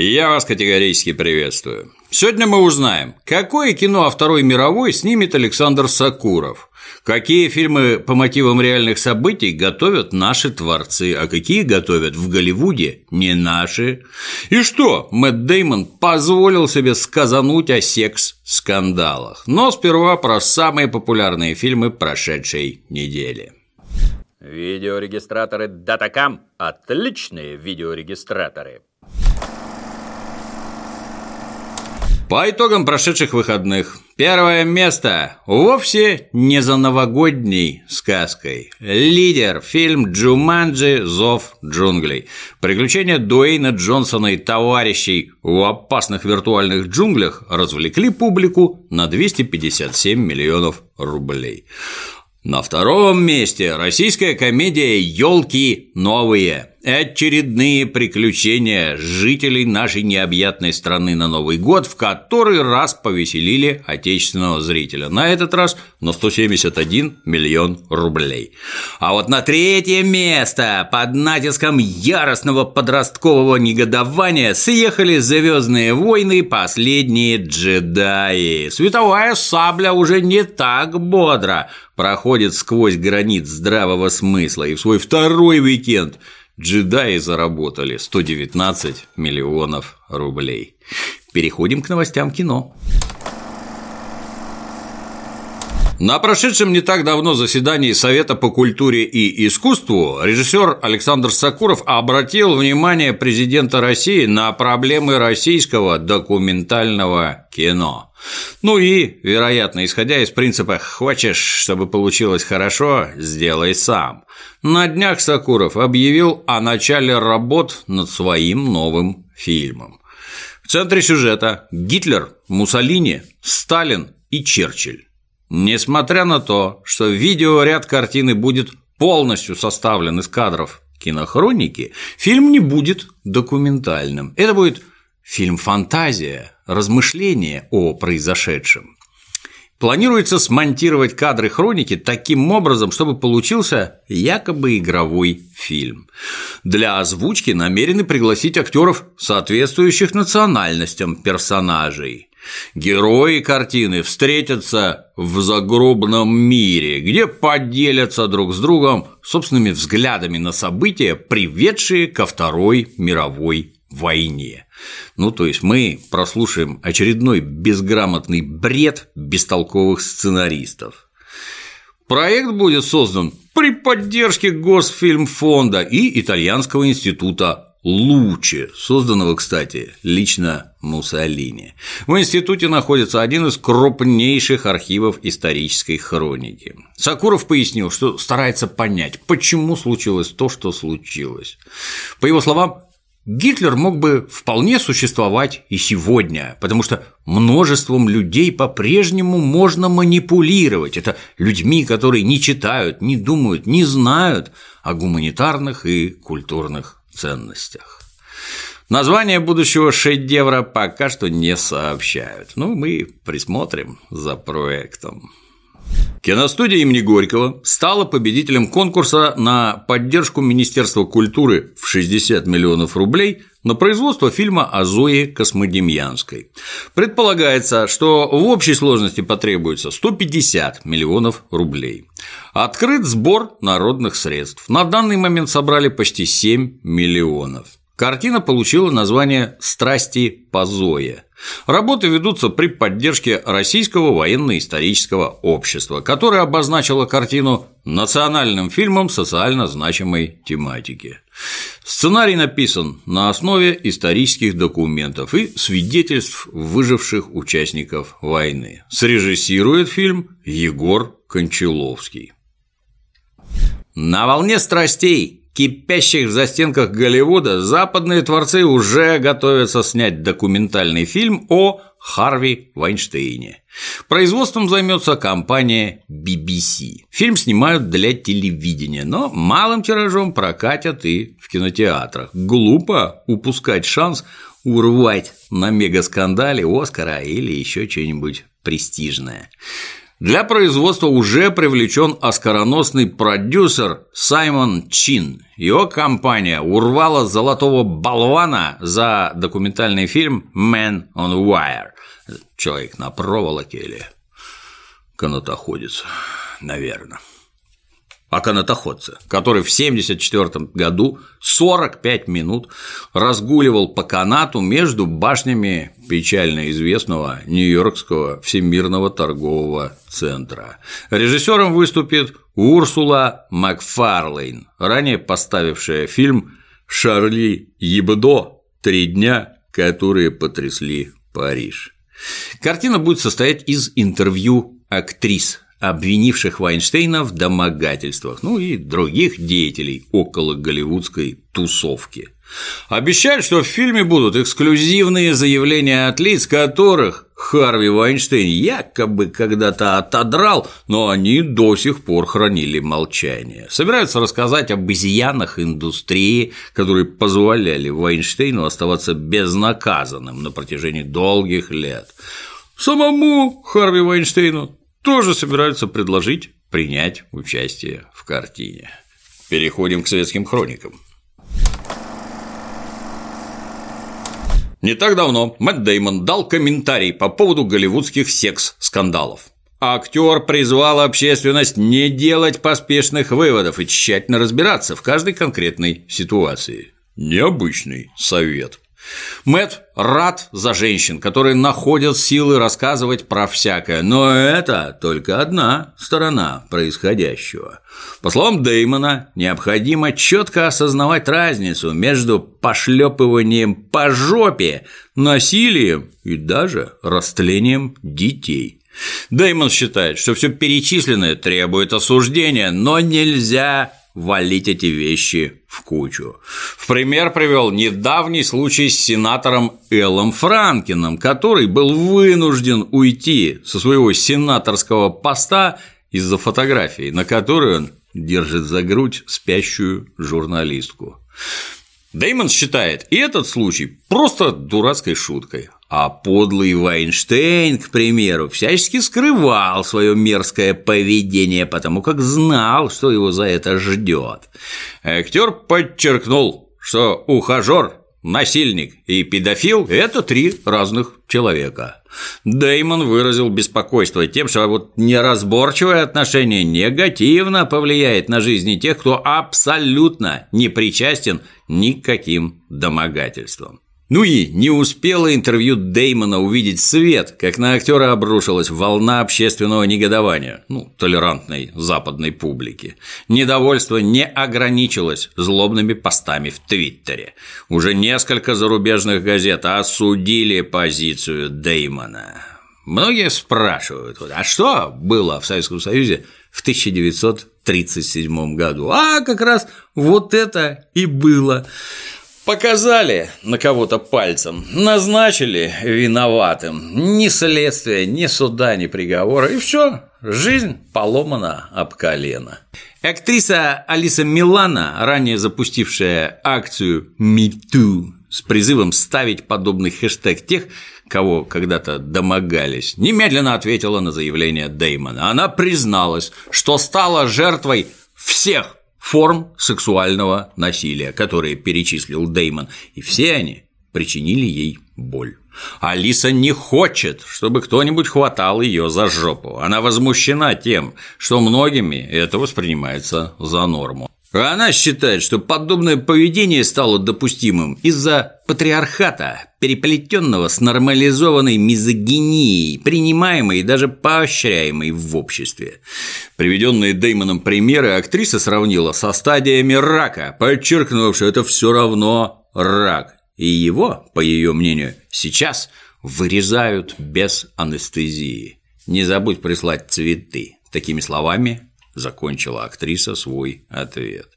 Я вас категорически приветствую. Сегодня мы узнаем, какое кино о Второй мировой снимет Александр Сакуров, какие фильмы по мотивам реальных событий готовят наши творцы, а какие готовят в Голливуде не наши, и что Мэтт Деймон позволил себе сказануть о секс-скандалах. Но сперва про самые популярные фильмы прошедшей недели. Видеорегистраторы Датакам – отличные видеорегистраторы. По итогам прошедших выходных, первое место вовсе не за новогодней сказкой. Лидер – фильм «Джуманджи. Зов джунглей». Приключения Дуэйна Джонсона и товарищей в опасных виртуальных джунглях развлекли публику на 257 миллионов рублей. На втором месте российская комедия «Елки новые». Очередные приключения жителей нашей необъятной страны на Новый год в который раз повеселили отечественного зрителя. На этот раз на 171 миллион рублей. А вот на третье место под натиском яростного подросткового негодования съехали «Звездные войны. Последние джедаи». Световая сабля уже не так бодро проходит сквозь гранит здравого смысла и в свой второй уикенд джедаи заработали 119 миллионов рублей. Переходим к новостям кино. На прошедшем не так давно заседании Совета по культуре и искусству режиссер Александр Сакуров обратил внимание президента России на проблемы российского документального кино. Ну и, вероятно, исходя из принципа «хочешь, чтобы получилось хорошо, сделай сам», на днях Сакуров объявил о начале работ над своим новым фильмом. В центре сюжета Гитлер, Муссолини, Сталин и Черчилль. Несмотря на то, что видеоряд картины будет полностью составлен из кадров кинохроники, фильм не будет документальным. Это будет фильм-фантазия, размышление о произошедшем. Планируется смонтировать кадры хроники таким образом, чтобы получился якобы игровой фильм. Для озвучки намерены пригласить актеров, соответствующих национальностям персонажей. Герои картины встретятся в загробном мире, где поделятся друг с другом собственными взглядами на события, приведшие ко Второй мировой войне. Ну, то есть мы прослушаем очередной безграмотный бред бестолковых сценаристов. Проект будет создан при поддержке Госфильмфонда и Итальянского института Луче, созданного, кстати, лично Муссолини. В институте находится один из крупнейших архивов исторической хроники. Сакуров пояснил, что старается понять, почему случилось то, что случилось. По его словам, Гитлер мог бы вполне существовать и сегодня, потому что множеством людей по-прежнему можно манипулировать. Это людьми, которые не читают, не думают, не знают о гуманитарных и культурных ценностях. Название будущего шедевра пока что не сообщают, но мы присмотрим за проектом. Киностудия имени Горького стала победителем конкурса на поддержку Министерства культуры в 60 миллионов рублей на производство фильма о Зое Космодемьянской. Предполагается, что в общей сложности потребуется 150 миллионов рублей. Открыт сбор народных средств. На данный момент собрали почти 7 миллионов. Картина получила название «Страсти по Зое». Работы ведутся при поддержке Российского военно-исторического общества, которое обозначило картину национальным фильмом социально значимой тематики. Сценарий написан на основе исторических документов и свидетельств выживших участников войны. Срежиссирует фильм Егор Кончаловский. На волне страстей кипящих в застенках Голливуда, западные творцы уже готовятся снять документальный фильм о Харви Вайнштейне. Производством займется компания BBC. Фильм снимают для телевидения, но малым тиражом прокатят и в кинотеатрах. Глупо упускать шанс урвать на мегаскандале Оскара или еще что-нибудь престижное. Для производства уже привлечен оскароносный продюсер Саймон Чин. Его компания урвала золотого болвана за документальный фильм «Man on Wire» – «Человек на проволоке» или «Канатоходец», наверное о канатоходце, который в 1974 году 45 минут разгуливал по канату между башнями печально известного Нью-Йоркского всемирного торгового центра. Режиссером выступит Урсула Макфарлейн, ранее поставившая фильм «Шарли Ебдо. Три дня, которые потрясли Париж». Картина будет состоять из интервью актрис обвинивших Вайнштейна в домогательствах, ну и других деятелей около голливудской тусовки. Обещают, что в фильме будут эксклюзивные заявления от лиц, которых Харви Вайнштейн якобы когда-то отодрал, но они до сих пор хранили молчание. Собираются рассказать об изъянах индустрии, которые позволяли Вайнштейну оставаться безнаказанным на протяжении долгих лет. Самому Харви Вайнштейну тоже собираются предложить принять участие в картине. Переходим к советским хроникам. Не так давно Мэтт Деймон дал комментарий по поводу голливудских секс-скандалов. Актер призвал общественность не делать поспешных выводов и тщательно разбираться в каждой конкретной ситуации. Необычный совет. Мэт рад за женщин, которые находят силы рассказывать про всякое, но это только одна сторона происходящего. По словам Деймона, необходимо четко осознавать разницу между пошлепыванием по жопе, насилием и даже растлением детей. Деймон считает, что все перечисленное требует осуждения, но нельзя валить эти вещи в кучу. В пример привел недавний случай с сенатором Эллом Франкином, который был вынужден уйти со своего сенаторского поста из-за фотографии, на которой он держит за грудь спящую журналистку. Деймон считает и этот случай просто дурацкой шуткой, а подлый Вайнштейн, к примеру, всячески скрывал свое мерзкое поведение, потому как знал, что его за это ждет. Актер подчеркнул, что ухажер, насильник и педофил – это три разных человека. Деймон выразил беспокойство тем, что вот неразборчивое отношение негативно повлияет на жизни тех, кто абсолютно не причастен ни к каким домогательствам. Ну и не успело интервью Деймона увидеть свет, как на актера обрушилась волна общественного негодования, ну, толерантной западной публики. Недовольство не ограничилось злобными постами в Твиттере. Уже несколько зарубежных газет осудили позицию Деймона. Многие спрашивают, а что было в Советском Союзе в 1937 году? А как раз вот это и было. Показали на кого-то пальцем, назначили виноватым. Ни следствия, ни суда, ни приговора. И все, жизнь поломана об колено. Актриса Алиса Милана, ранее запустившая акцию «MeToo» с призывом ставить подобный хэштег тех, кого когда-то домогались, немедленно ответила на заявление Деймона. Она призналась, что стала жертвой всех форм сексуального насилия, которые перечислил Деймон, и все они причинили ей боль. Алиса не хочет, чтобы кто-нибудь хватал ее за жопу. Она возмущена тем, что многими это воспринимается за норму. Она считает, что подобное поведение стало допустимым из-за патриархата, переплетенного с нормализованной мизогинией, принимаемой и даже поощряемой в обществе. Приведенные Деймоном примеры актриса сравнила со стадиями рака, подчеркнув, что это все равно рак. И его, по ее мнению, сейчас вырезают без анестезии. Не забудь прислать цветы. Такими словами закончила актриса свой ответ.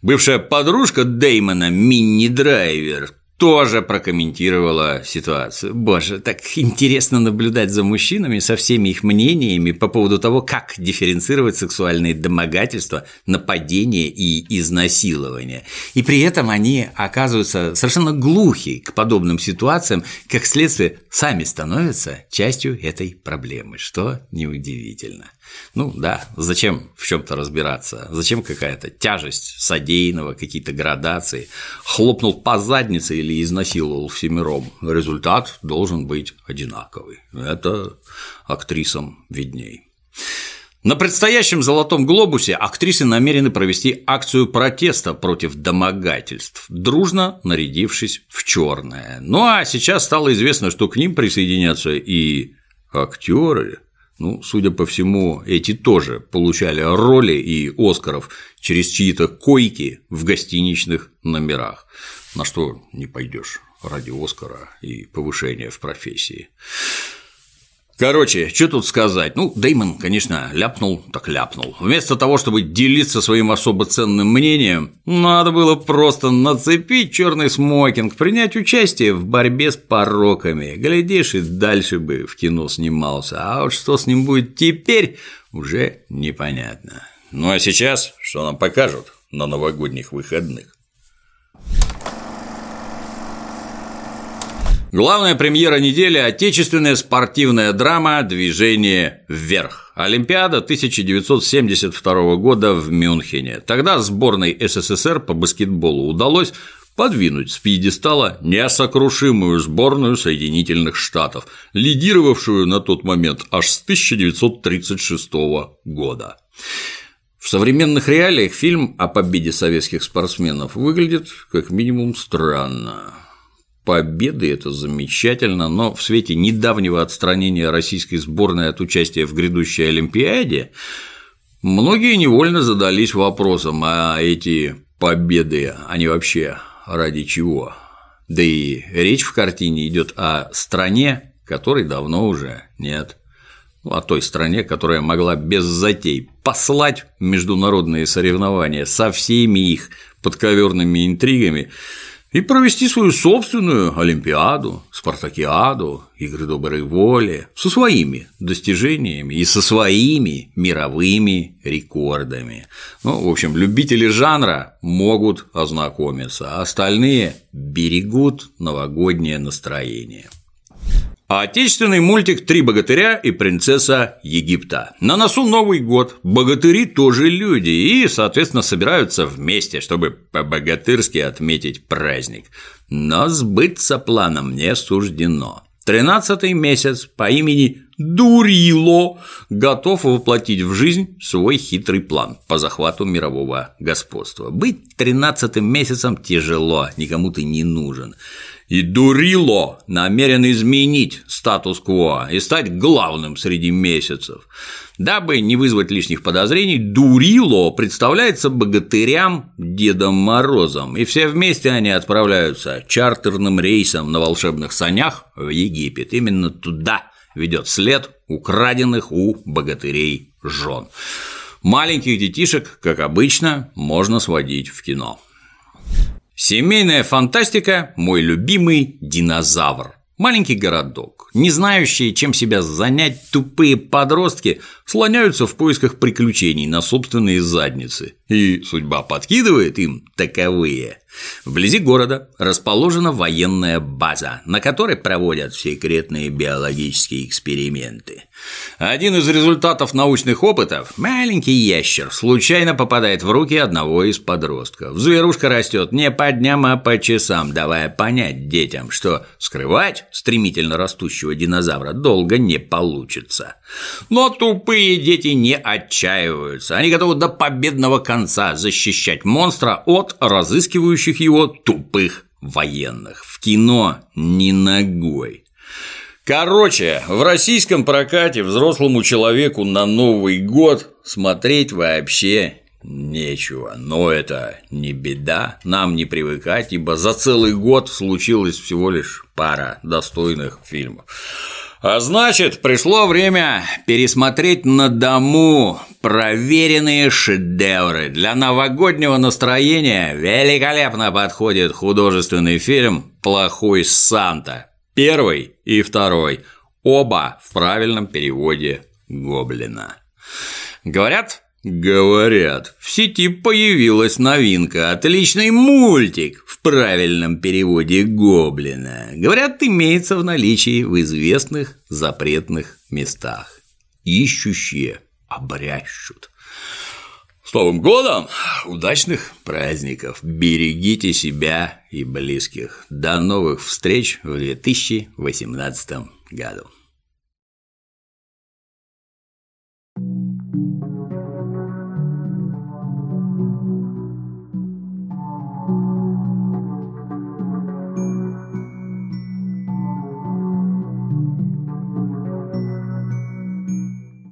Бывшая подружка Деймона, Минни Драйвер, тоже прокомментировала ситуацию. Боже, так интересно наблюдать за мужчинами со всеми их мнениями по поводу того, как дифференцировать сексуальные домогательства, нападения и изнасилования. И при этом они оказываются совершенно глухи к подобным ситуациям, как следствие сами становятся частью этой проблемы, что неудивительно. Ну да, зачем в чем-то разбираться? Зачем какая-то тяжесть содеянного, какие-то градации? Хлопнул по заднице или изнасиловал всемиром. Результат должен быть одинаковый. Это актрисам видней. На предстоящем «Золотом глобусе» актрисы намерены провести акцию протеста против домогательств, дружно нарядившись в черное. Ну а сейчас стало известно, что к ним присоединятся и актеры, ну, судя по всему, эти тоже получали роли и Оскаров через чьи-то койки в гостиничных номерах. На что не пойдешь ради Оскара и повышения в профессии. Короче, что тут сказать? Ну, Деймон, конечно, ляпнул, так ляпнул. Вместо того, чтобы делиться своим особо ценным мнением, надо было просто нацепить черный смокинг, принять участие в борьбе с пороками. Глядишь, и дальше бы в кино снимался. А вот что с ним будет теперь, уже непонятно. Ну а сейчас, что нам покажут на новогодних выходных? Главная премьера недели – отечественная спортивная драма «Движение вверх». Олимпиада 1972 года в Мюнхене. Тогда сборной СССР по баскетболу удалось подвинуть с пьедестала несокрушимую сборную Соединительных Штатов, лидировавшую на тот момент аж с 1936 года. В современных реалиях фильм о победе советских спортсменов выглядит как минимум странно победы, это замечательно, но в свете недавнего отстранения российской сборной от участия в грядущей Олимпиаде многие невольно задались вопросом, а эти победы, они вообще ради чего? Да и речь в картине идет о стране, которой давно уже нет. О той стране, которая могла без затей послать международные соревнования со всеми их подковерными интригами и провести свою собственную Олимпиаду, Спартакиаду, игры доброй воли со своими достижениями и со своими мировыми рекордами. Ну, в общем, любители жанра могут ознакомиться, а остальные берегут новогоднее настроение. А отечественный мультик «Три богатыря и принцесса Египта». На носу Новый год, богатыри тоже люди и, соответственно, собираются вместе, чтобы по-богатырски отметить праздник. Но сбыться планом не суждено. Тринадцатый месяц по имени Дурило готов воплотить в жизнь свой хитрый план по захвату мирового господства. Быть тринадцатым месяцем тяжело, никому ты не нужен. И Дурило намерен изменить статус-кво и стать главным среди месяцев. Дабы не вызвать лишних подозрений, Дурило представляется богатырям Дедом Морозом, и все вместе они отправляются чартерным рейсом на волшебных санях в Египет. Именно туда ведет след украденных у богатырей жен. Маленьких детишек, как обычно, можно сводить в кино. Семейная фантастика – мой любимый динозавр. Маленький городок, не знающие, чем себя занять тупые подростки, слоняются в поисках приключений на собственные задницы, и судьба подкидывает им таковые. Вблизи города расположена военная база, на которой проводят секретные биологические эксперименты. Один из результатов научных опытов – маленький ящер случайно попадает в руки одного из подростков. Зверушка растет не по дням, а по часам, давая понять детям, что скрывать стремительно растущего динозавра долго не получится. Но тупые дети не отчаиваются, они готовы до победного конца защищать монстра от разыскивающих его тупых военных. В кино ни ногой. Короче, в российском прокате взрослому человеку на Новый год смотреть вообще нечего. Но это не беда, нам не привыкать, ибо за целый год случилось всего лишь пара достойных фильмов. А значит, пришло время пересмотреть на дому проверенные шедевры. Для новогоднего настроения великолепно подходит художественный фильм «Плохой Санта». Первый и второй. Оба в правильном переводе Гоблина. Говорят, Говорят, в сети появилась новинка, отличный мультик в правильном переводе Гоблина. Говорят, имеется в наличии в известных запретных местах. Ищущие обрящут. С Новым годом! Удачных праздников! Берегите себя и близких. До новых встреч в 2018 году.